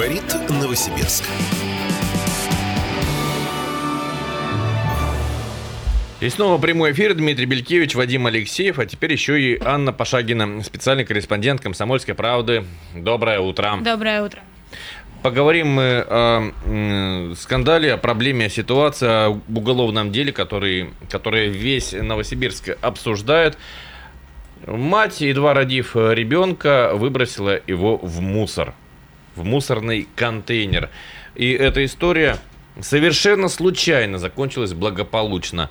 Говорит Новосибирск. И снова прямой эфир. Дмитрий Белькевич, Вадим Алексеев, а теперь еще и Анна Пашагина, специальный корреспондент «Комсомольской правды». Доброе утро. Доброе утро. Поговорим мы о скандале, о проблеме, о ситуации, о уголовном деле, который, который весь Новосибирск обсуждает. Мать, едва родив ребенка, выбросила его в мусор, в мусорный контейнер. И эта история совершенно случайно закончилась благополучно.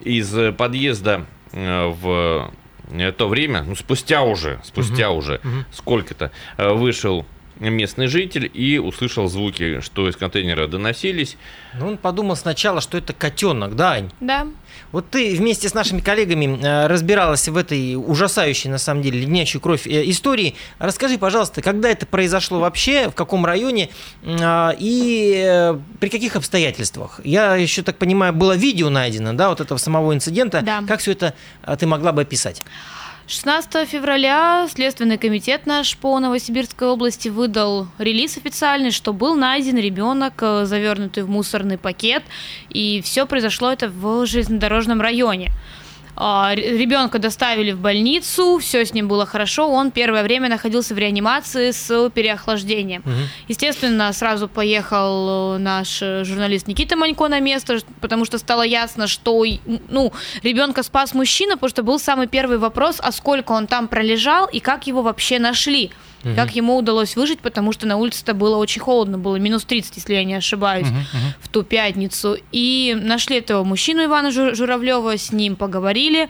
Из подъезда э, в э, то время, ну спустя уже, спустя уже сколько-то, э, вышел местный житель и услышал звуки, что из контейнера доносились. Ну, он подумал сначала, что это котенок, да, Ань? Да. Вот ты вместе с нашими коллегами э, разбиралась в этой ужасающей, на самом деле, леднящей кровь э, истории. Расскажи, пожалуйста, когда это произошло вообще, в каком районе э, и э, при каких обстоятельствах? Я еще так понимаю, было видео найдено, да, вот этого самого инцидента. Да. Как все это э, ты могла бы описать? 16 февраля Следственный комитет наш по Новосибирской области выдал релиз официальный, что был найден ребенок, э, завернутый в мусорный пакет, и все произошло это в железнодорожном районе. А, Ребенка доставили в больницу, все с ним было хорошо, он первое время находился в реанимации с переохлаждением. Естественно, сразу поехал э, наш э, журналист Никита Манько на место, потому что стало ясно, что ну, ребенка спас мужчина, потому что был самый первый вопрос, а сколько он там пролежал и как его вообще нашли. Как ему удалось выжить, потому что на улице-то было очень холодно, было минус 30, если я не ошибаюсь, в ту пятницу. И нашли этого мужчину Ивана Жу- Журавлева, с ним поговорили.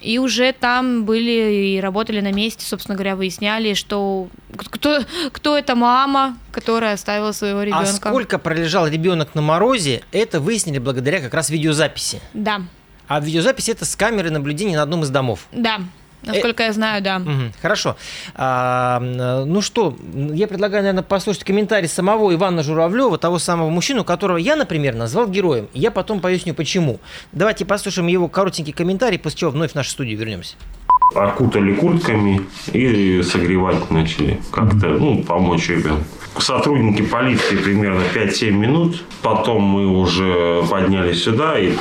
И уже там были и работали на месте, собственно говоря, выясняли, что кто, кто эта мама, которая оставила своего ребенка. А сколько пролежал ребенок на морозе, это выяснили благодаря как раз видеозаписи. Да, А видеозапись это с камеры наблюдения на одном из домов. да. Насколько я знаю, да. Мгм, Хорошо. А, ну что, я предлагаю, наверное, послушать комментарий самого Ивана Журавлева, того самого мужчину, которого я, например, назвал героем. Я потом поясню, почему. Давайте послушаем его коротенький комментарий, после чего вновь в нашу студию вернемся. окутали куртками и согревать начали. Как-то, ну, помочь ребенку. Сотрудники полиции примерно 5-7 минут. Потом мы уже поднялись сюда и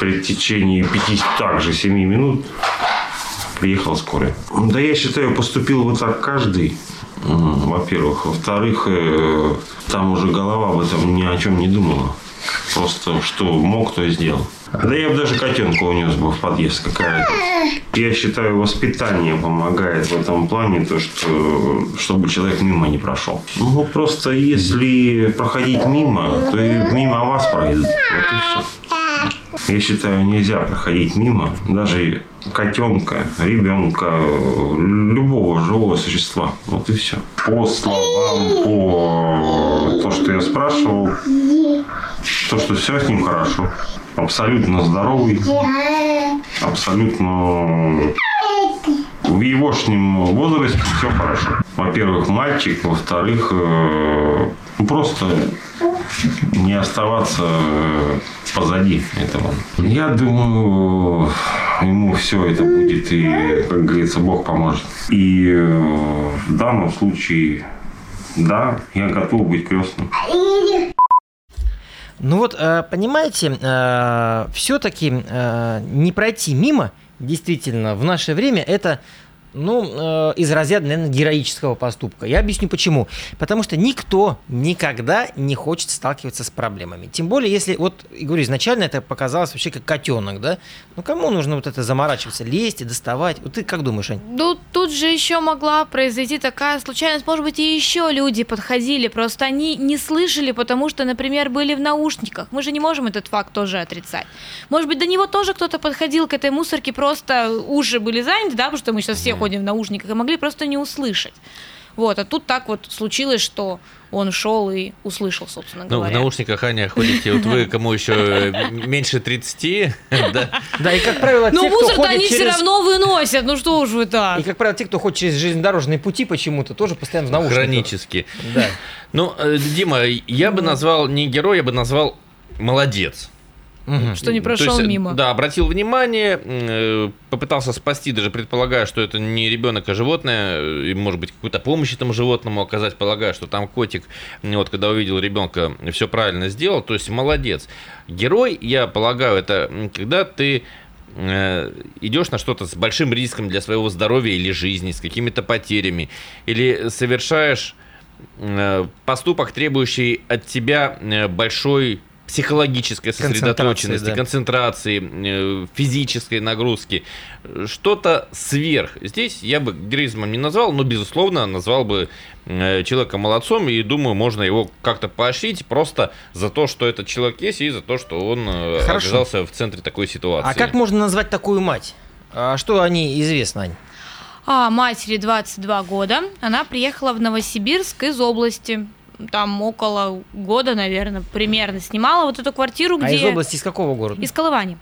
при течение 5 также 7 минут приехала скорая. Да я считаю, поступил вот так каждый. Во-первых. Во-вторых, э, там уже голова об этом ни о чем не думала. Просто что мог, то и сделал. Да я бы даже котенка унес бы в подъезд. Какая разница? Я считаю, воспитание помогает в этом плане, то, что, чтобы человек мимо не прошел. Ну, просто если проходить мимо, то и мимо вас пройдут. Вот и все. Я считаю, нельзя проходить мимо даже котенка, ребенка, любого живого существа. Вот и все. По словам, по то, что я спрашивал, то, что все с ним хорошо. Абсолютно здоровый, абсолютно в егошнем возрасте все хорошо. Во-первых, мальчик, во-вторых, э, ну, просто не оставаться э, позади этого. Я думаю, ему все это будет и, как говорится, Бог поможет. И э, в данном случае, да, я готов быть крестным. Ну вот, э, понимаете, все-таки не пройти мимо, действительно, в наше время это ну, э, из разряда, наверное, героического поступка. Я объясню почему. Потому что никто никогда не хочет сталкиваться с проблемами. Тем более, если, вот, говорю, изначально это показалось вообще как котенок, да? Ну, кому нужно вот это заморачиваться, лезть и доставать? Вот ты как думаешь, Ань? Ну, тут же еще могла произойти такая случайность. Может быть, и еще люди подходили, просто они не слышали, потому что, например, были в наушниках. Мы же не можем этот факт тоже отрицать. Может быть, до него тоже кто-то подходил к этой мусорке, просто уши были заняты, да, потому что мы сейчас все ходим в наушниках, и могли просто не услышать. Вот, а тут так вот случилось, что он шел и услышал, собственно Ну, в говоря. наушниках, Аня, ходите, вот вы, кому еще меньше 30, да, Да, и, как правило, Ну, те, кто мусор-то они все равно выносят, ну что уж вы так. И, как правило, те, кто ходит через железнодорожные пути почему-то, тоже постоянно в наушниках. хронически. Да. Ну, э, Дима, я бы назвал не герой, я бы назвал молодец. Мгм. Что не То есть, прошел э, мимо. Да, обратил внимание, э, попытался спасти, даже предполагая, что это не ребенок, а животное, э, и, может быть, какую-то помощь этому животному оказать, полагая, что там котик, вот, когда увидел ребенка, все правильно сделал, то есть молодец. Герой, я полагаю, это когда ты идешь на что-то с большим риском для своего здоровья или жизни, с какими-то потерями, или совершаешь поступок, требующий от тебя большой психологической сосредоточенности, да. концентрации, э, физической нагрузки, что-то сверх. Здесь я бы героизмом не назвал, но, безусловно, назвал бы э, человека молодцом, и думаю, можно его как-то поощрить просто за то, что этот человек есть, и за то, что он э, Хорошо. оказался в центре такой ситуации. А как можно назвать такую мать? А что о ней известно, Ань? А матери 22 года. Она приехала в Новосибирск из области. Там около года, наверное, примерно снимала вот эту квартиру, где... А из области из какого города? Из Колывани.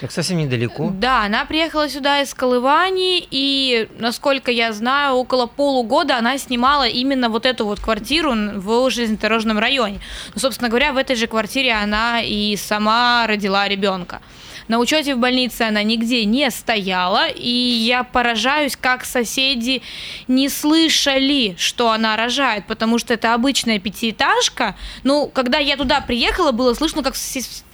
Так совсем недалеко. Да, она приехала сюда из Колывани, и, насколько я знаю, около полугода она снимала именно вот эту вот квартиру в железнодорожном районе. Ну, собственно говоря, в этой же квартире она и сама родила ребенка. На учете в больнице она нигде не стояла, и я поражаюсь, как соседи не слышали, что она рожает, потому что это обычная пятиэтажка. Ну, когда я туда приехала, было слышно, как в,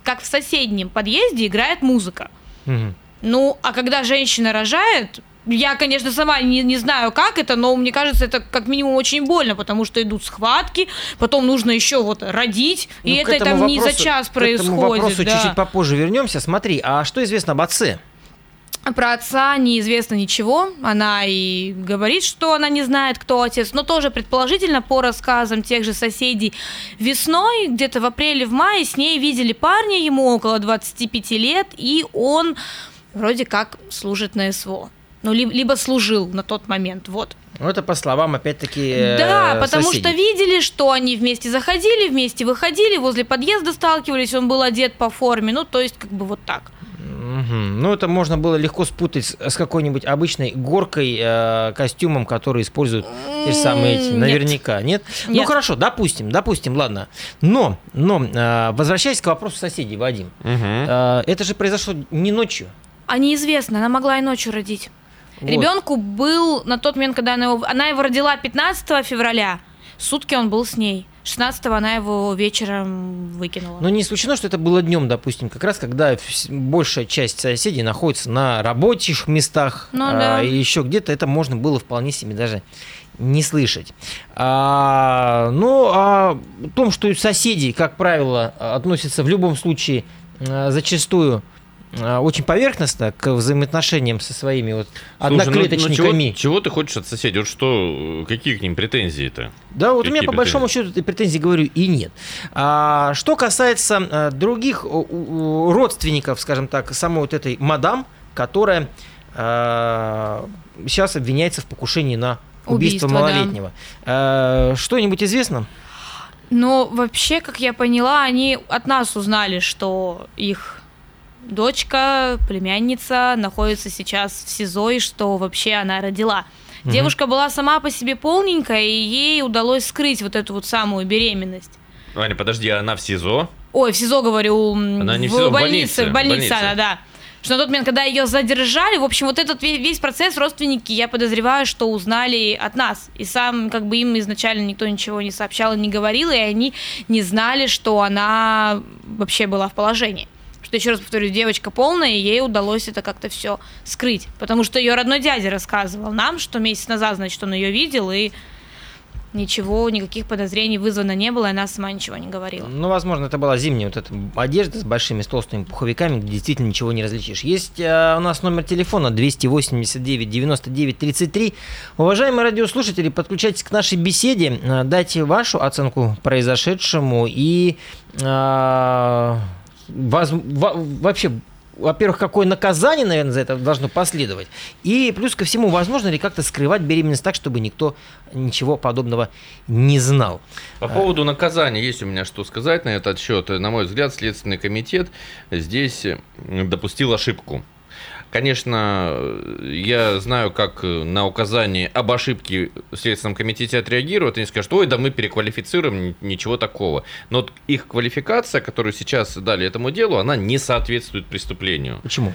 как в соседнем подъезде играет музыка. Мгм. Ну, а когда женщина рожает, я, конечно, сама не, не знаю, как это, но мне кажется, это как минимум очень больно, потому что идут схватки, потом нужно еще вот родить, и Ну, к это там не за вопросу- час К этому происходит. вопросу да. чуть-чуть попозже вернемся. Смотри, а что известно об отце? Про отца неизвестно ничего. Она и говорит, что она не знает, кто отец. Но тоже предположительно, по рассказам тех же соседей, весной, где-то в апреле, в мае, с ней видели парня, ему около 25 лет, и он вроде как служит на СВО. Ну, ли- либо служил на тот момент, вот. Ну, это по словам, опять-таки, э, Да, потому соседей. что видели, что они вместе заходили, вместе выходили, возле подъезда сталкивались, он был одет по форме, ну, то есть, как бы вот так. Мгм. Ну, это можно было легко спутать с, с какой-нибудь обычной горкой, э, костюмом, который используют те же самые эти. М, нет. Наверняка, нет? Ну, Нет. хорошо, допустим, допустим, ладно. Но, но, э, возвращаясь к вопросу соседей, Вадим, Мгм. э, это же произошло не ночью. А неизвестно, она могла и ночью родить. Вот. Ребенку был на тот момент, когда она его, она его родила 15 февраля, сутки он был с ней. 16 она его вечером выкинула. Но не исключено, что это было днем, допустим, как раз когда большая часть соседей находится на рабочих местах, Ну а, да. и еще где-то это можно было вполне себе даже не слышать. А, ну, а о том, что соседи, как правило, относятся в любом случае а, зачастую очень поверхностно к взаимоотношениям со своими вот Слушай, ну- ну одноклеточниками. чего, чего ты хочешь от соседей? Вот что, э, какие к ним претензии-то? Да, вот у меня Какие по большому счету претензий говорю и нет. А, что касается а, других родственников, скажем так, самой вот этой мадам, которая а, сейчас обвиняется в покушении на убийство, Убийство, да. малолетнего. А, что-нибудь известно? Но вообще, как я поняла, они от нас узнали, что их дочка, племянница находится сейчас в СИЗО и что вообще она родила. Мгм. Девушка была сама по себе полненькая, и ей удалось скрыть вот эту вот самую беременность. Аня, подожди, а она в СИЗО? Ой, в СИЗО, говорю, Она не в в, СИЗО, больнице, в больнице, в больнице. она, да. Что на тот момент, когда ее задержали, в общем, вот этот ве- весь процесс родственники, я подозреваю, что узнали от нас. И сам, как бы им изначально никто ничего не сообщал и не говорил, и они не знали, что она вообще была в положении. Что, еще раз повторю, девочка полная, и ей удалось это как-то все скрыть. Потому что ее родной дядя рассказывал нам, что месяц назад, значит, он ее видел, и ничего, никаких подозрений вызвано не было, и она сама ничего не говорила. Ну, возможно, это была зимняя вот эта одежда с большими с толстыми пуховиками, где действительно ничего не различишь. Есть э, у нас номер телефона 289 99 33. Уважаемые радиослушатели, подключайтесь к нашей беседе, э, дайте вашу оценку произошедшему и э, воз- во- вообще во-первых, какое наказание, наверное, за это должно последовать. И плюс ко всему, возможно ли как-то скрывать беременность так, чтобы никто ничего подобного не знал. По поводу наказания есть у меня что сказать на этот счет. На мой взгляд, Следственный комитет здесь допустил ошибку. Конечно, я знаю, как на указание об ошибке в Следственном комитете отреагируют. Они скажут, ой, да мы переквалифицируем, ничего такого. Но вот их квалификация, которую сейчас дали этому делу, она не соответствует преступлению. Почему?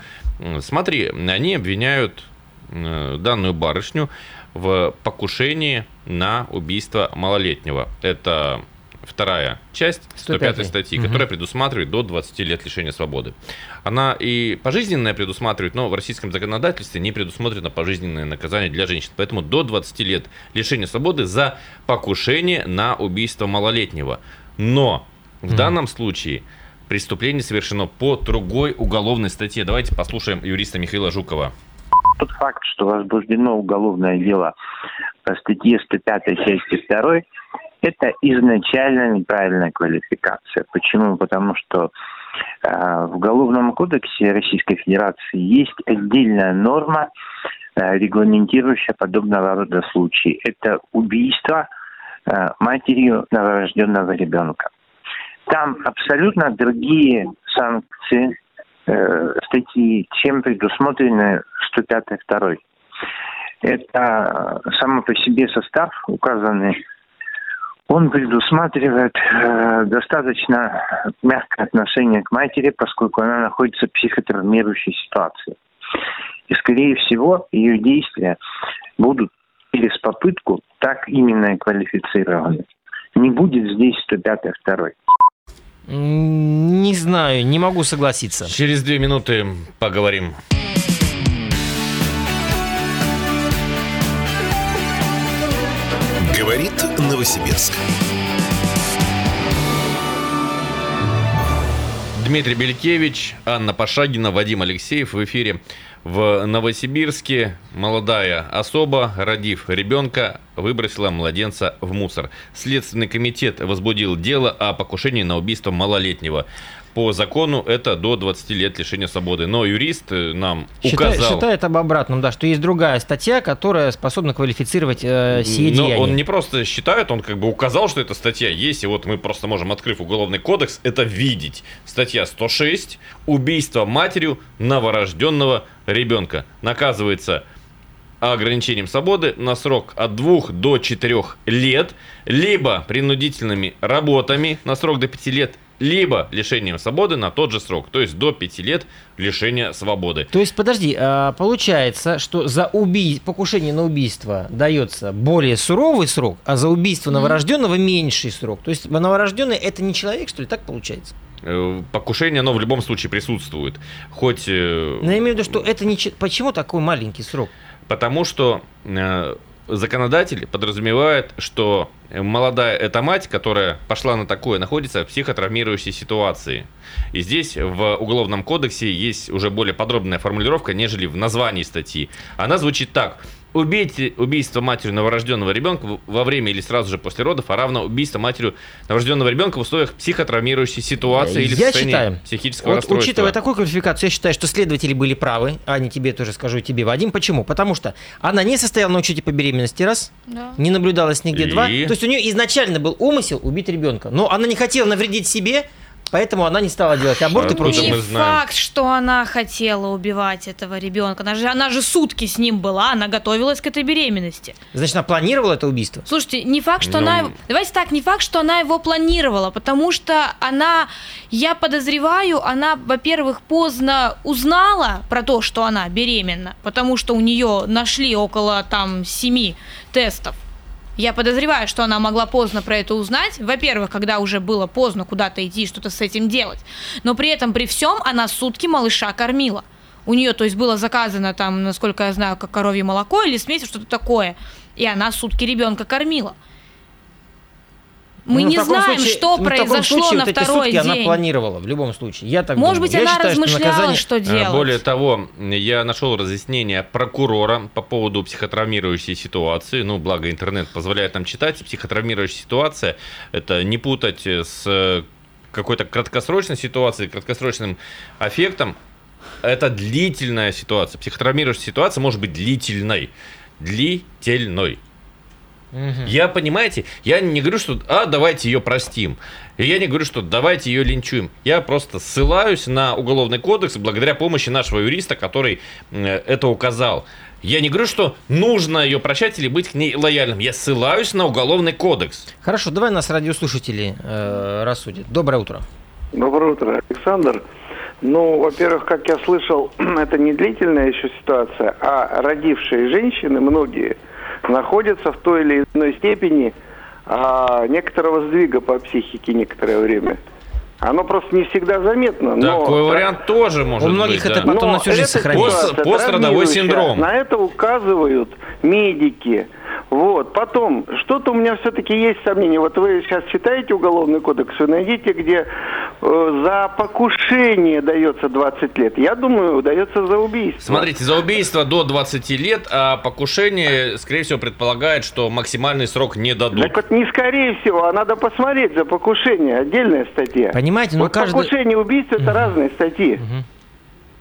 Смотри, они обвиняют э, данную барышню в покушении на убийство малолетнего. Это вторая часть 105 105 статьи, Мгм. которая предусматривает до 20 лет лишения свободы. Она и пожизненное предусматривает, но в российском законодательстве не предусмотрено пожизненное наказание для женщин. Поэтому до 20 лет лишения свободы за покушение на убийство малолетнего. Но в Мгм. данном случае преступление совершено по другой уголовной статье. Давайте послушаем юриста Михаила Жукова. Тот факт, что возбуждено уголовное дело по статье 105 части 2, это изначально неправильная квалификация. Почему? Потому что э, в Уголовном кодексе Российской Федерации есть отдельная норма, э, регламентирующая подобного рода случаи. Это убийство э, матерью новорожденного ребенка. Там абсолютно другие санкции, э, статьи, чем предусмотрены 105 2. Это само по себе состав указанный, он предусматривает э, достаточно мягкое отношение к матери, поскольку она находится в психотравмирующей ситуации. И, скорее всего, ее действия будут через попытку так именно и квалифицированы. Не будет здесь 105 2. М, Не знаю, не могу согласиться. Через две минуты поговорим. Говорит Новосибирск. Дмитрий Белькевич, Анна Пашагина, Вадим Алексеев в эфире. В Новосибирске молодая особа, родив ребенка, выбросила младенца в мусор. Следственный комитет возбудил дело о покушении на убийство малолетнего. По закону это до 20 лет лишения свободы. Но юрист э, нам Считай- указал... считает об обратном, да, что есть другая статья, которая способна квалифицировать э, сие Но деяния. он не просто считает, он как бы указал, что эта статья есть, и вот мы просто можем, открыв уголовный кодекс, это видеть. Статья 106 «Убийство матерью новорожденного ребенка». Наказывается ограничением свободы на срок от 2 до 4 лет, либо принудительными работами на срок до 5 лет, либо лишением свободы на тот же срок, то есть до 5 лет лишения свободы. То есть, подожди, а, получается, что за уби... покушение на убийство дается более суровый срок, а за убийство новорожденного меньший срок. То есть новорожденный это не человек, что ли, так получается? Э, Покушение, оно в любом случае присутствует. Хоть э, Но я имею в виду, что это не... че- Почему такой маленький срок? Потому что э, законодатель подразумевает, что молодая эта мать, которая пошла на такое, находится в психотравмирующей ситуации. И здесь в Уголовном кодексе есть уже более подробная формулировка, нежели в названии статьи. Она звучит так. Убейте убийство матерью новорожденного ребенка в- во время или сразу же после родов, а равно убийство матерью новорожденного ребенка в условиях психотравмирующей ситуации или в Я состоянии считаю, психического вот, расстройства. учитывая такую квалификацию, я считаю, что следователи были правы. Аня, тебе тоже скажу, и тебе, Вадим. Почему? Потому что она не состояла на учете по беременности, раз. Да. Не наблюдалась нигде, И? два. То есть у нее изначально был умысел убить ребенка. Но она не хотела навредить себе, поэтому она не стала делать аборт и прочее. мы Не знаем? факт, что она хотела убивать этого ребенка. Она же, она же сутки с ним была, она готовилась к этой беременности. Значит, она планировала это убийство? Слушайте, не факт, что Ну. она... его- Давайте так, не факт, что она его планировала, потому что она, я подозреваю, она, во-первых, поздно узнала про то, что она беременна, потому что у нее нашли около там семи тестов. Я подозреваю, что она могла поздно про это узнать. Во-первых, когда уже было поздно куда-то идти, что-то с этим делать. Но при этом, при всем, она сутки малыша кормила. У нее, то есть, было заказано там, насколько я знаю, как коровье молоко или смесь, что-то такое. И она сутки ребенка кормила. Мы Ну, не знаем, случае- что ну, произошло случае на вот второй сутки день. она планировала в любом случае. Я так Может думаю. быть, Я она считаю, что размышляла, наказание- что А, делать. Более того, я нашел разъяснение прокурора по поводу психотравмирующей ситуации. Ну, благо интернет позволяет нам читать. Психотравмирующая ситуация – это не путать с какой-то краткосрочной ситуацией, краткосрочным аффектом. Это длительная ситуация. Психотравмирующая ситуация может быть длительной. Длительной. Угу. Я, понимаете, я не говорю, что, а, давайте ее простим. И я не говорю, что давайте ее линчуем. Я просто ссылаюсь на Уголовный кодекс благодаря помощи нашего юриста, который это указал. Я не говорю, что нужно ее прощать или быть к ней лояльным. Я ссылаюсь на Уголовный кодекс. Хорошо, давай нас радиослушатели э, рассудят. Доброе утро. Доброе утро, Александр. Ну, во-первых, как я слышал, это не длительная еще ситуация, а родившие женщины, многие, находятся в той или иной степени а, некоторого сдвига по психике некоторое время. Оно просто не всегда заметно. Но... Такой вариант тоже может быть. У многих быть, это да. потом но на всю жизнь сохраняется. Пост, пострадовой синдром. На это указывают медики. Вот. Потом, что-то у меня все-таки есть сомнение. Вот вы сейчас читаете Уголовный кодекс, вы найдите, где э, за покушение дается 20 лет. Я думаю, дается за убийство. Смотрите, за убийство до 20 лет, а покушение, скорее всего, предполагает, что максимальный срок не дадут. Так вот не скорее всего, а надо посмотреть за покушение. Отдельная статья. Понимаете, но вот каждый... покушение и убийство это разные статьи. Угу.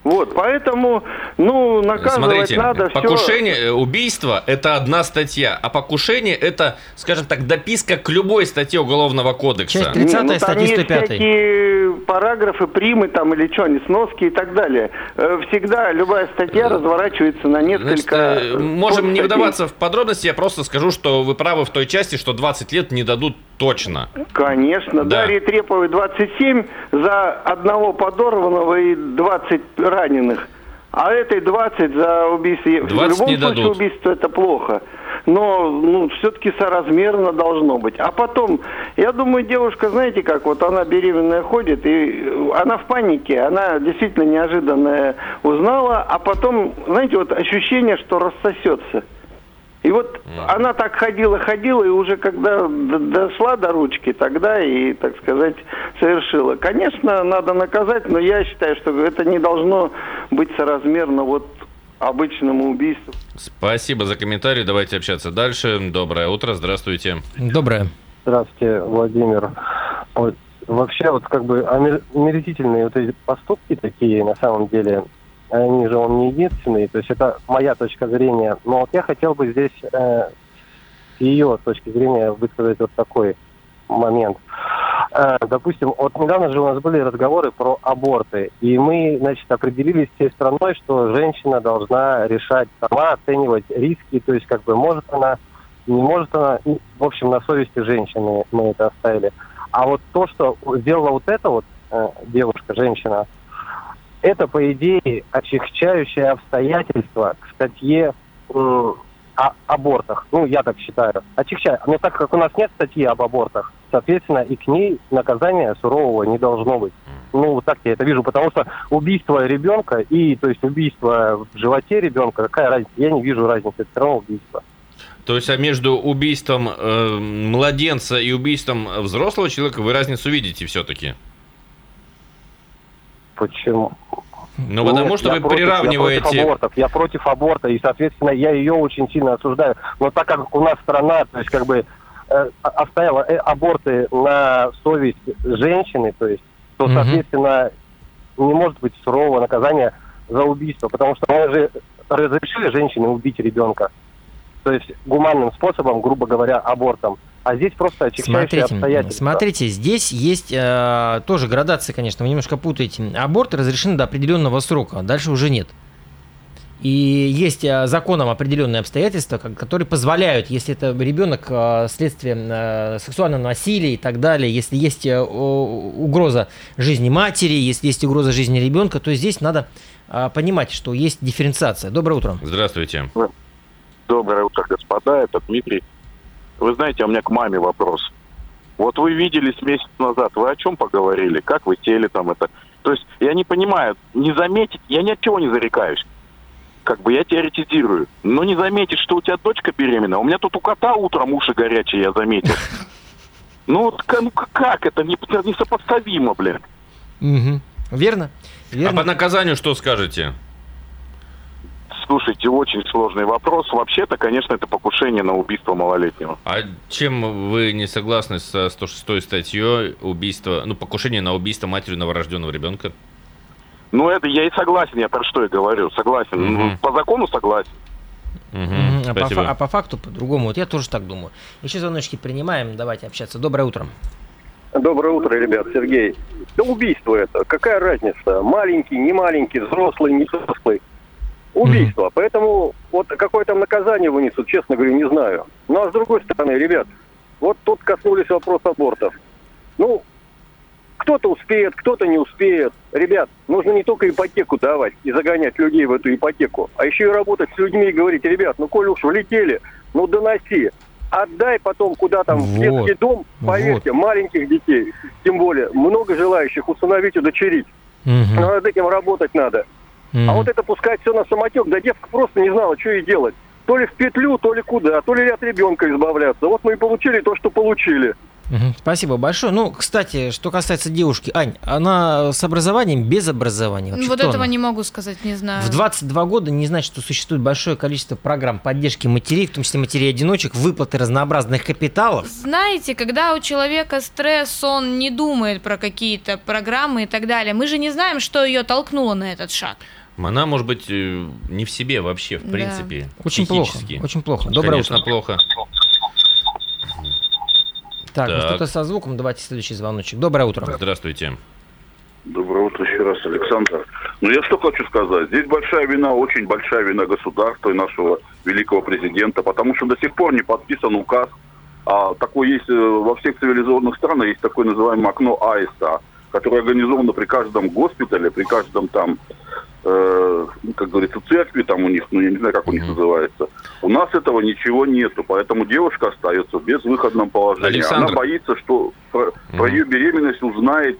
Вот, поэтому, ну, наказывать Смотрите, надо покушение, все... Э, убийство – это одна статья, а покушение – это, скажем так, дописка к любой статье Уголовного кодекса. Часть 30 ну, статья 105. всякие параграфы, примы там или что, они, сноски и так далее. Э, всегда любая статья э, разворачивается на несколько... Значит, можем не вдаваться в подробности, я просто скажу, что вы правы в той части, что 20 лет не дадут точно. Конечно. Да. Дарье Треповой 27 за одного подорванного и 20 раненых. А этой 20 за убийство. 20 в любом не случае дадут. убийство это плохо. Но ну, все-таки соразмерно должно быть. А потом, я думаю, девушка, знаете как, вот она беременная ходит, и она в панике, она действительно неожиданно узнала, а потом, знаете, вот ощущение, что рассосется. И вот mm. она так ходила, ходила, и уже когда дошла до ручки, тогда и, так сказать, совершила. Конечно, надо наказать, но я считаю, что это не должно быть соразмерно вот обычному убийству. Спасибо за комментарий. Давайте общаться дальше. Доброе утро. Здравствуйте. Доброе. Здравствуйте, Владимир. Вот, вообще, вот как бы омерзительные вот эти поступки такие, на самом деле, они же он не единственный, то есть это моя точка зрения. Но вот я хотел бы здесь э, ее точки зрения высказать вот такой момент. Э, допустим, вот недавно же у нас были разговоры про аборты, и мы, значит, определились всей страной, что женщина должна решать сама, оценивать риски, то есть как бы может она, не может она, в общем, на совести женщины мы это оставили. А вот то, что сделала вот эта вот э, девушка, женщина, это, по идее, очищающее обстоятельство к статье о абортах. Ну, я так считаю. Очищаю. Но так как у нас нет статьи об абортах, соответственно, и к ней наказания сурового не должно быть. Ну, вот так я это вижу, потому что убийство ребенка и, то есть, убийство в животе ребенка, какая разница? Я не вижу разницы, это все равно убийство. То есть, а между убийством э, младенца и убийством взрослого человека вы разницу видите все-таки? Почему? Ну, потому что вы против, приравниваете... Я против, абортов, я против аборта, и, соответственно, я ее очень сильно осуждаю. Но так как у нас страна, то есть, как бы, э, оставила э, аборты на совесть женщины, то есть, то, угу. соответственно, не может быть сурового наказания за убийство, потому что мы же разрешили женщине убить ребенка. То есть гуманным способом, грубо говоря, абортом. А здесь просто смотрите, обстоятельства. Смотрите, здесь есть э, тоже градация, конечно, вы немножко путаете. Аборт разрешен до определенного срока, а дальше уже нет. И есть э, законом определенные обстоятельства, которые позволяют, если это ребенок э, следствие э, сексуального насилия и так далее, если есть угроза жизни матери, если есть угроза жизни ребенка, то здесь надо понимать, что есть дифференциация. Доброе утро. Здравствуйте. Доброе утро, господа. Это Дмитрий. Вы знаете, у меня к маме вопрос. Вот вы виделись месяц назад, вы о чем поговорили? Как вы сели там это? То есть я не понимаю, не заметить, я ни от чего не зарекаюсь. Как бы я теоретизирую. Но не заметить, что у тебя дочка беременна. У меня тут у кота утром уши горячие, я заметил. Ну, ну как это? Несопоставимо, блин. Угу. Верно. Верно. А по наказанию что скажете? Слушайте, очень сложный вопрос. Вообще-то, конечно, это покушение на убийство малолетнего. А чем вы не согласны со 106 статьей убийства, ну, покушение на убийство матери новорожденного ребенка? Ну, это я и согласен, я про что и говорю, согласен. Угу. По закону согласен. Мгм. А, по, а по факту по-другому. Вот я тоже так думаю. Еще звоночки принимаем. Давайте общаться. Доброе утро. Доброе утро, ребят, Сергей. Да убийство это, какая разница? Маленький, не маленький, взрослый, не взрослый. Убийство. Поэтому вот какое там наказание вынесут, честно говоря, не знаю. Ну а с другой стороны, ребят, вот тут коснулись вопроса абортов. Ну, кто-то успеет, кто-то не успеет. Ребят, нужно не только ипотеку давать и загонять людей в эту ипотеку, а еще и работать с людьми и говорить, ребят, ну коль уж влетели, ну доноси. Отдай потом куда там в Вот. детский дом, поверьте, маленьких детей, тем более, много желающих усыновить, удочерить. Мгм. Но над этим работать надо. Мгм. А вот это пускать все на самотек, да девка просто не знала, что ей делать. То ли в петлю, то ли куда, то ли от ребенка избавляться. Вот мы и получили то, что получили. Спасибо большое. Ну, кстати, что касается девушки, Ань, она с образованием, без образования. Вообще вот этого она? не могу сказать, не знаю. В 22 года не значит, что существует большое количество программ поддержки матерей, в том числе матерей-одиночек, выплаты разнообразных капиталов. Знаете, когда у человека стресс, он не думает про какие-то программы и так далее. Мы же не знаем, что ее толкнуло на этот шаг. Она, может быть, э, не в себе вообще, в Да. принципе. Очень плохо, психически. очень плохо. Доброе Конечно, утро. плохо. Так, ну Так. что-то со звуком, давайте следующий звоночек. Доброе утро. Здравствуйте. Доброе утро еще раз, Александр. Ну, я что хочу сказать. Здесь большая вина, очень большая вина государства и нашего великого президента, потому что до сих пор не подписан указ. А такой есть э, во всех цивилизованных странах, есть такое называемое окно аиста, которое организовано при каждом госпитале, при каждом там, э, как говорится, церкви там у них, ну, я не знаю, как у них называется. У нас этого ничего нету, поэтому девушка остается в безвыходном положении. Александр. Она боится, что про, про ее беременность узнает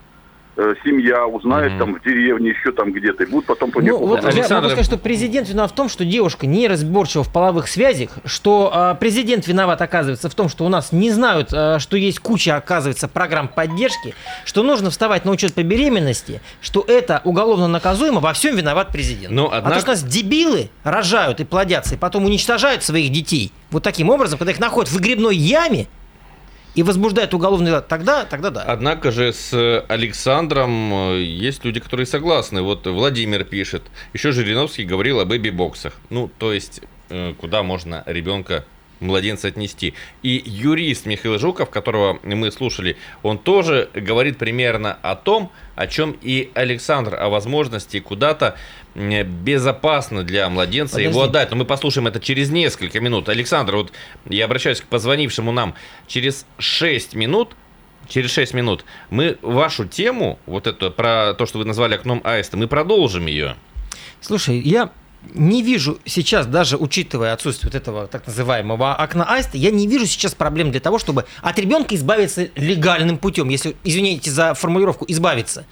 э, семья, узнает Мгм. там в деревне еще там где-то, и будут потом по Ну, вот покупать. я Александр- могу сказать, что президент виноват в том, что девушка не разборчива в половых связях, что а, президент виноват, оказывается, в том, что у нас не знают, а, что есть куча, оказывается, программ поддержки, что нужно вставать на учет по беременности, что это уголовно наказуемо, во всем виноват президент. Ну, А то, однако- что у нас дебилы рожают и плодятся, и потом уничтожают своих детей вот таким образом, когда их находят в выгребной яме и возбуждают уголовное дело, тогда, тогда да. Однако же с Александром э, есть люди, которые согласны. Вот Владимир пишет. Еще Жириновский говорил о бэби-боксах. Ну, то есть, э, куда можно ребенка младенца отнести. И юрист Михаил Жуков, которого мы слушали, он тоже говорит примерно о том, о чем и Александр, о возможности куда-то безопасно для младенца его Подожди. отдать. Но мы послушаем это через несколько минут. Александр, вот я обращаюсь к позвонившему нам. Через 6 минут Через 6 минут мы вашу тему, вот эту, про то, что вы назвали окном аиста, мы продолжим ее. Слушай, я не вижу сейчас, даже учитывая отсутствие вот этого так называемого окна аиста, я не вижу сейчас проблем для того, чтобы от ребенка избавиться легальным путем, если, извините за формулировку, избавиться.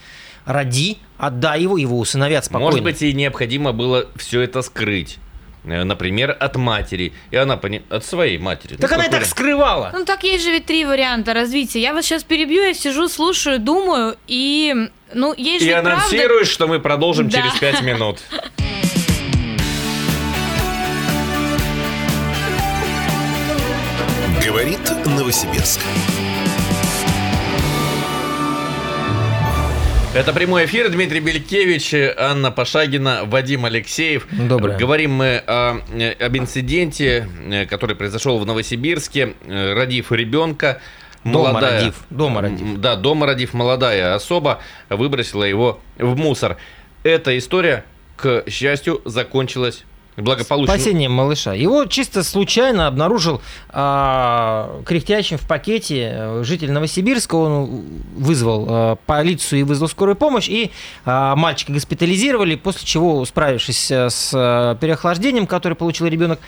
Роди, отдай его, его усыновят спокойно. Может быть, и необходимо было все это скрыть. Э, Например, от матери. И она пони... от своей матери. Так Ну, она и так скрывала. Ну так есть же ведь три варианта развития. Я вас сейчас перебью, я сижу, слушаю, думаю, и ну есть И же ведь правда- анонсируешь, что мы продолжим Да. через 5 минут. Говорит Новосибирск. Это прямой эфир. Дмитрий Белькевич, Анна Пашагина, Вадим Алексеев. Доброе. Говорим мы о, э, об инциденте, э, который произошел в Новосибирске. Э, Родив ребенка, Дома молодая- родив, дома родив. Да, дома родив молодая особа выбросила его в мусор. Эта история, к счастью, закончилась благополучно. Спасением малыша. Его чисто случайно обнаружил а, кряхтящим в пакете э, житель Новосибирска. Он вызвал а, полицию и вызвал скорую помощь. И а, мальчика госпитализировали, после чего, справившись э, с а, переохлаждением, которое получил ребенок,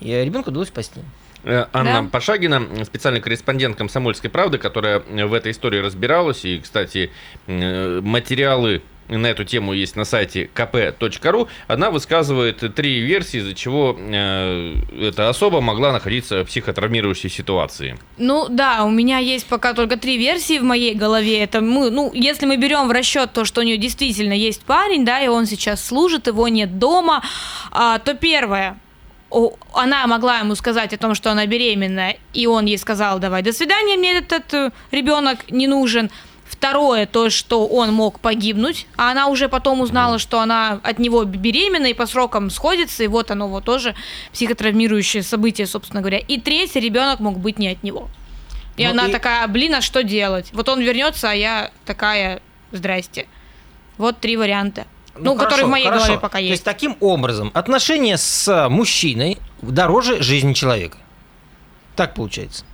ребенку удалось спасти. Анна Да. Пашагина, специальный корреспондент «Комсомольской правды», которая в этой истории разбиралась. И, кстати, материалы на эту тему есть на сайте kp.ru. Она высказывает три версии, из-за чего э, эта особа могла находиться в психотравмирующей ситуации. Ну да, у меня есть пока только три версии в моей голове. Это мы, ну, если мы берем в расчет то, что у нее действительно есть парень, да, и он сейчас служит, его нет дома, а, то первое. Она могла ему сказать о том, что она беременна, и он ей сказал, давай, до свидания, мне этот э, ребенок не нужен. Второе, то, что он мог погибнуть, а она уже потом узнала, что она от него беременна и по срокам сходится, и вот оно вот тоже психотравмирующее событие, собственно говоря. И третье, ребенок мог быть не от него. И Ну она и- такая, блин, а что делать? Вот он вернется, а я такая, здрасте. Вот три варианта. Ну, которые хорошо, в моей хорошо. голове пока То есть. есть таким образом отношения с мужчиной дороже жизни человека. Так получается.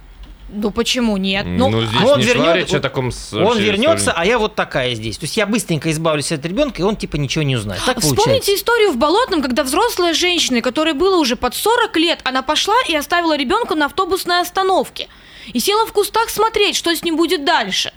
Ну почему нет? Ну, Ну, здесь он не вернет- речь о таком Он вернется, истории. а я вот такая здесь. То есть я быстренько избавлюсь от ребенка, и он типа ничего не узнает. Так получается. Вспомните историю в Болотном, когда взрослая женщина, которой было уже под 40 лет, она пошла и оставила ребенка на автобусной остановке. И села в кустах смотреть, что с ним будет дальше.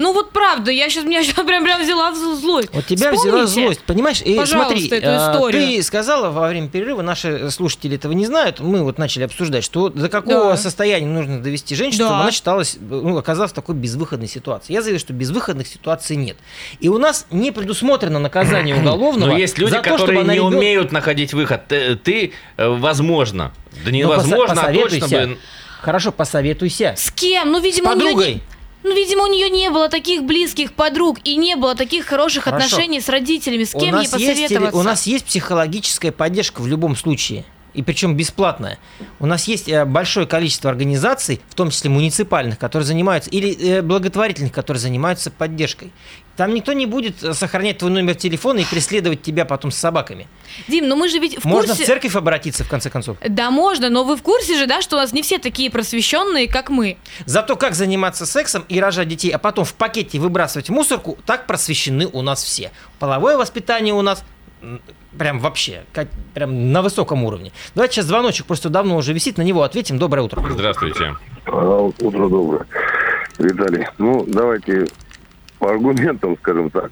Ну вот правда, я сейчас меня сейчас прям, прям взяла в злость. Вот тебя взяла Вспомните, злость, понимаешь? И пожалуйста, смотри, эту а, историю. ты сказала во время перерыва, наши слушатели этого не знают, мы вот начали обсуждать, что до какого Да. состояния нужно довести женщину, Да. чтобы она считалась, ну, оказалась в такой безвыходной ситуации. Я заявил, что безвыходных ситуаций нет. И у нас не предусмотрено наказание уголовного Но есть люди, за то, чтобы которые она не ребен- умеют находить выход. Ты, ты, э, возможно, да Ну, невозможно, а точно бы... Хорошо, посоветуйся. С кем? Ну, видимо, С у нее подругой? не... Ну, видимо, у нее не было таких близких подруг и не было таких хороших Хорошо. отношений с родителями. С У кем ей нас, есть, посоветоваться? у нас есть психологическая поддержка в любом случае. И причем бесплатная. У нас есть э, большое количество организаций, в том числе муниципальных, которые занимаются, или э, благотворительных, которые занимаются поддержкой. Там никто не будет э, сохранять твой номер телефона и преследовать тебя потом с собаками. Дим, ну мы же ведь в Можно курсе... в церковь обратиться, в конце концов. Да, можно, но вы в курсе же, да, что у нас не все такие просвещенные, как мы. Зато как заниматься сексом и рожать детей, а потом в пакете выбрасывать в мусорку, так просвещены у нас все. Половое воспитание у нас прям вообще, как- прям на высоком уровне. Давайте сейчас звоночек просто давно уже висит, на него ответим. Доброе утро. Здравствуйте. А, Утро доброе. Виталий, ну давайте по аргументам, скажем так.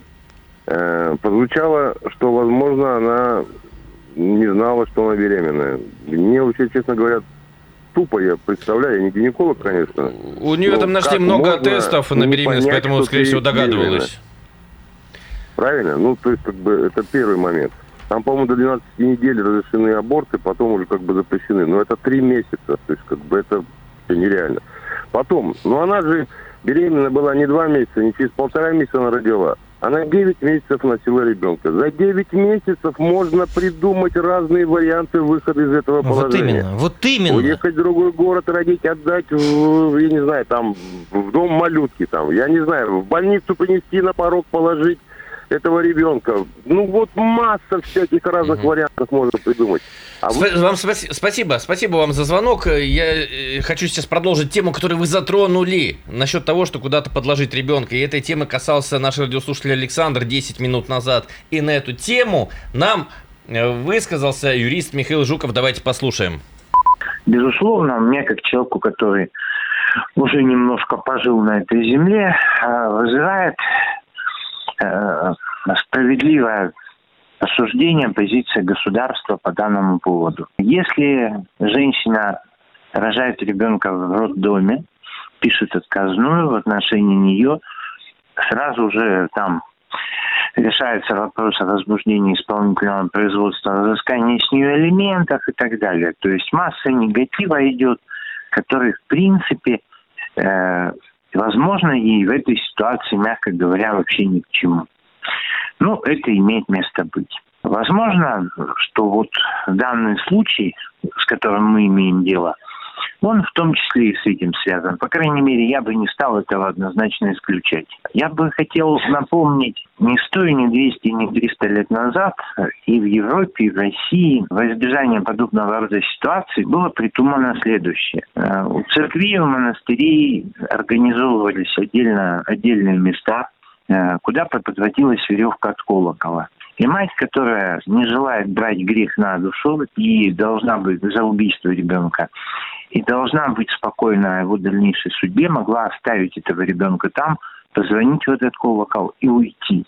Э, прозвучало, что, возможно, она не знала, что она беременная. Мне вообще, честно говоря, тупо я представляю, я не гинеколог, конечно. У нее там нашли много можно тестов на беременность, понять, поэтому, скорее всего, догадывалась. беременна? Правильно? Ну, то есть, как бы, это первый момент. Там, по-моему, до 12 недель разрешены аборты, потом уже как бы запрещены. Но это три месяца, то есть, как бы, это нереально. Потом, ну, она же беременна была не два месяца, не через полтора месяца она родила. Она 9 месяцев носила ребенка. За 9 месяцев можно придумать разные варианты выхода из этого Вот положения. именно, вот именно. Уехать в другой город, родить, отдать, в, я не знаю, там, в дом малютки, там, я не знаю, в больницу принести на порог, положить этого ребенка. Ну, вот масса всяких разных вариантов можно придумать. А вы- Спа- Вам спаси- спасибо, спасибо вам за звонок. Я э, хочу сейчас продолжить тему, которую вы затронули насчет того, что куда-то подложить ребенка. И этой темы касался наш радиослушатель Александр 10 минут назад. И на эту тему нам э, высказался юрист Михаил Жуков. Давайте послушаем. Безусловно, мне, как человеку, который уже немножко пожил на этой земле, э, вызывает справедливое осуждение позиции государства по данному поводу. Если женщина рожает ребенка в роддоме, пишет отказную в отношении нее, сразу же там решается вопрос о возбуждении исполнительного производства, разыскании с нее элементов и так далее. То есть масса негатива идет, который, в принципе, э, возможно, ей в этой ситуации, мягко говоря, вообще ни к чему. Ну, это имеет место быть. Возможно, что вот данный случай, с которым мы имеем дело, он в том числе и с этим связан. По крайней мере, я бы не стал этого однозначно исключать. Я бы хотел напомнить, не 100, и не 200, и не 300 лет назад и в Европе, и в России во избежание подобного рода ситуаций было придумано следующее. Э, У церквей, у монастырей организовывались отдельно, отдельные места, э, куда подводилась веревка от колокола. И мать, которая не желает брать грех на душу и должна быть за убийство ребенка, и должна быть спокойна о его дальнейшей судьбе, могла оставить этого ребенка там, позвонить в этот колокол и уйти.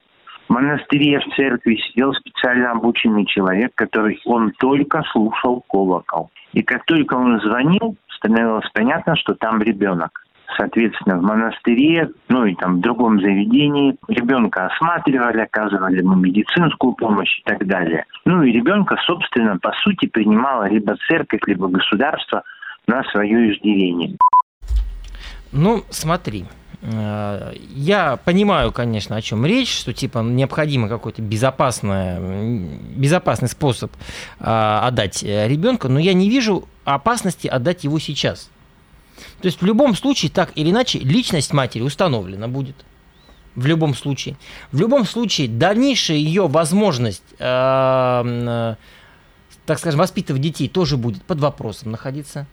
В монастыре, в церкви сидел специально обученный человек, который он только слушал колокол. И как только он звонил, становилось понятно, что там ребенок. Соответственно, в монастыре, ну и там в другом заведении ребенка осматривали, оказывали ему медицинскую помощь и так далее. Ну и ребенка, собственно, по сути, принимала либо церковь, либо государство на свое иждивение. Ну, смотри. Э, Я понимаю, конечно, о чем речь, что типа необходимо какой-то безопасный, безопасный способ а, отдать э, ребенка, но я не вижу опасности отдать его сейчас. То есть в любом случае, так или иначе, личность матери установлена будет. В любом случае. В любом случае, дальнейшая ее возможность, э, э, так скажем, воспитывать детей тоже будет под вопросом находиться.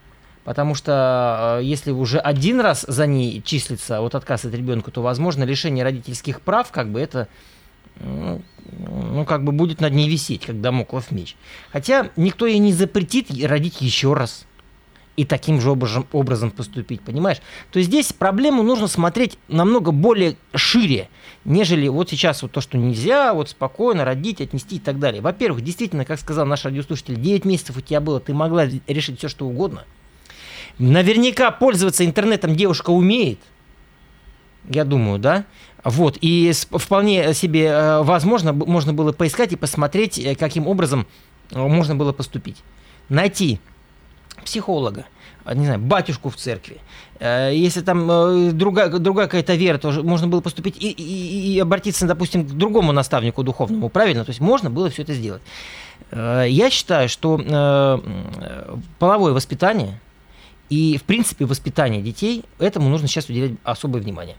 Потому что э, если уже один раз за ней числится вот отказ от ребенка, то, возможно, лишение родительских прав, как бы это, ну, ну, как бы будет над ней висеть, как домоклов меч. Хотя никто ей не запретит родить еще раз и таким же образом, образом поступить, понимаешь? То есть здесь проблему нужно смотреть намного более шире, нежели вот сейчас вот то, что нельзя вот спокойно родить, отнести и так далее. Во-первых, действительно, как сказал наш радиослушатель, 9 месяцев у тебя было, ты могла решить все, что угодно. Наверняка пользоваться интернетом девушка умеет, я думаю, да? Вот, и вполне себе э, возможно, можно было поискать и посмотреть, э, каким образом э, можно было поступить. Найти психолога, не знаю, батюшку в церкви. Если там другая, другая какая-то вера, то можно было поступить и, и, и обратиться, допустим, к другому наставнику духовному, правильно? То есть можно было все это сделать. Я считаю, что половое воспитание – и, в принципе, воспитание детей, этому нужно сейчас уделять особое внимание.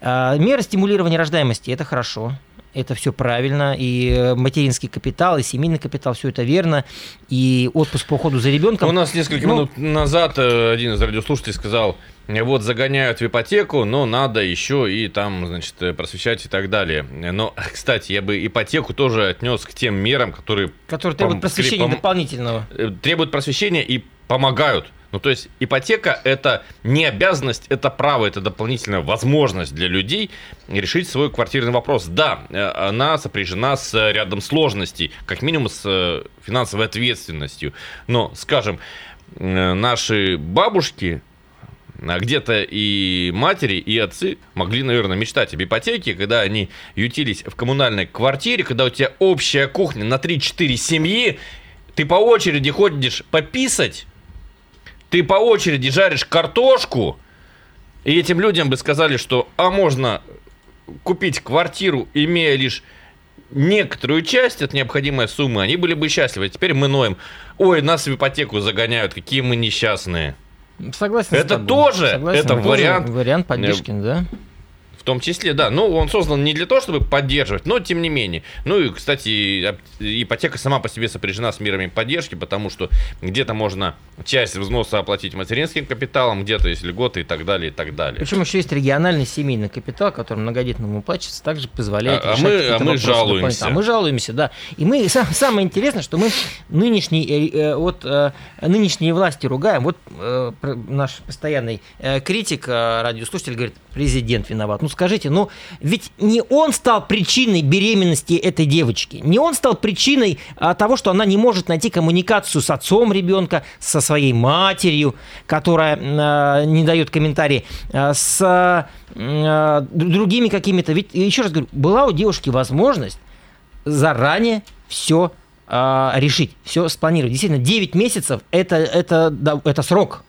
А, меры стимулирования рождаемости – это хорошо, это все правильно, и материнский капитал, и семейный капитал, все это верно, и отпуск по уходу за ребенком. У нас несколько ну, минут назад э, один из радиослушателей сказал, вот загоняют в ипотеку, но надо еще и там, значит, просвещать и так далее. Но, кстати, я бы ипотеку тоже отнес к тем мерам, которые... Которые требуют просвещения пом- дополнительного. Э, требуют просвещения и помогают ну, то есть ипотека – это не обязанность, это право, это дополнительная возможность для людей решить свой квартирный вопрос. Да, э, она сопряжена с рядом сложностей, как минимум с э, финансовой ответственностью. Но, скажем, э, наши бабушки, а где-то и матери, и отцы могли, наверное, мечтать об ипотеке, когда они ютились в коммунальной квартире, когда у тебя общая кухня на 3-4 семьи, ты по очереди ходишь пописать, ты по очереди жаришь картошку, и этим людям бы сказали, что а можно купить квартиру, имея лишь некоторую часть от необходимой суммы, они были бы счастливы. Теперь мы ноем, ой, нас в ипотеку загоняют, какие мы несчастные. Согласен. Это тоже, Согласен. это вариант. Вариант поддержки, да. В том числе, да. Ну, он создан не для того, чтобы поддерживать, но тем не менее. Ну и, кстати, ипотека сама по себе сопряжена с мерами поддержки, потому что где-то можно часть взноса оплатить материнским капиталом, где-то есть льготы и так далее, и так далее. Причем еще есть региональный семейный капитал, который многодетному выплачивается, также позволяет а, а мы, а мы жалуемся. А мы жалуемся, да. И мы, самое интересное, что мы нынешние, э, э, вот, э, нынешние власти ругаем. Вот наш постоянный критик, радиослушатель говорит, президент виноват. Ну, скажите, ну ведь не он стал причиной беременности этой девочки, не он стал причиной а, того, что она не может найти коммуникацию с отцом ребенка, со своей матерью, которая а, не дает комментарии, а, с а, другими какими-то. Ведь, еще раз говорю, была у девушки возможность заранее все а, решить, все спланировать. Действительно, 9 месяцев это, это, это срок.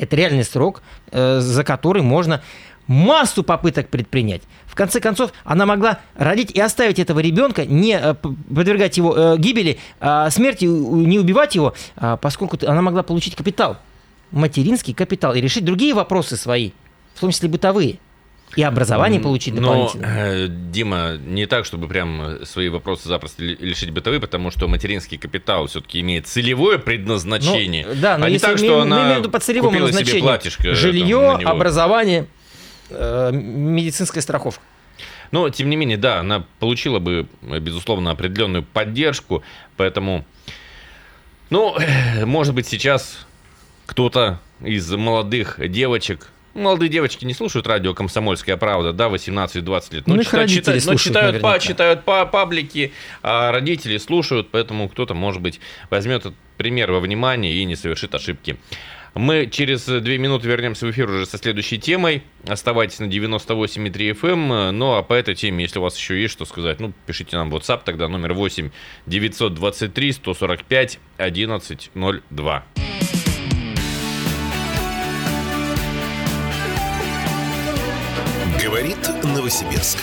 Это реальный срок, э, за который можно массу попыток предпринять. В конце концов, она могла родить и оставить этого ребенка, не э, подвергать его э, гибели, а, смерти, не убивать его, а, поскольку она могла получить капитал, материнский капитал, и решить другие вопросы свои, в том числе бытовые. И образование получить дополнительно. Но, э, Дима, не так, чтобы прям свои вопросы запросто лишить бытовые, потому что материнский капитал все-таки имеет целевое предназначение. Ну, да, но а не так, что мы, она мы имеем в виду под целевым назначением. Жилье, образование – э, медицинская страховка. Но, тем не менее, да, она получила бы, безусловно, определенную поддержку, поэтому, ну, может быть, сейчас кто-то из молодых девочек, молодые девочки не слушают радио «Комсомольская правда», да, 18-20 лет, но, ну, читают, читают, но читают, по, читают по паблики, а родители слушают, поэтому кто-то, может быть, возьмет этот пример во внимание и не совершит ошибки. Мы через две минуты вернемся в эфир уже со следующей темой. Оставайтесь на 98,3 FM. Эм. Ну а по этой теме, если у вас еще есть что сказать, ну пишите нам в WhatsApp тогда номер 8 923 145 1102. Говорит Новосибирск.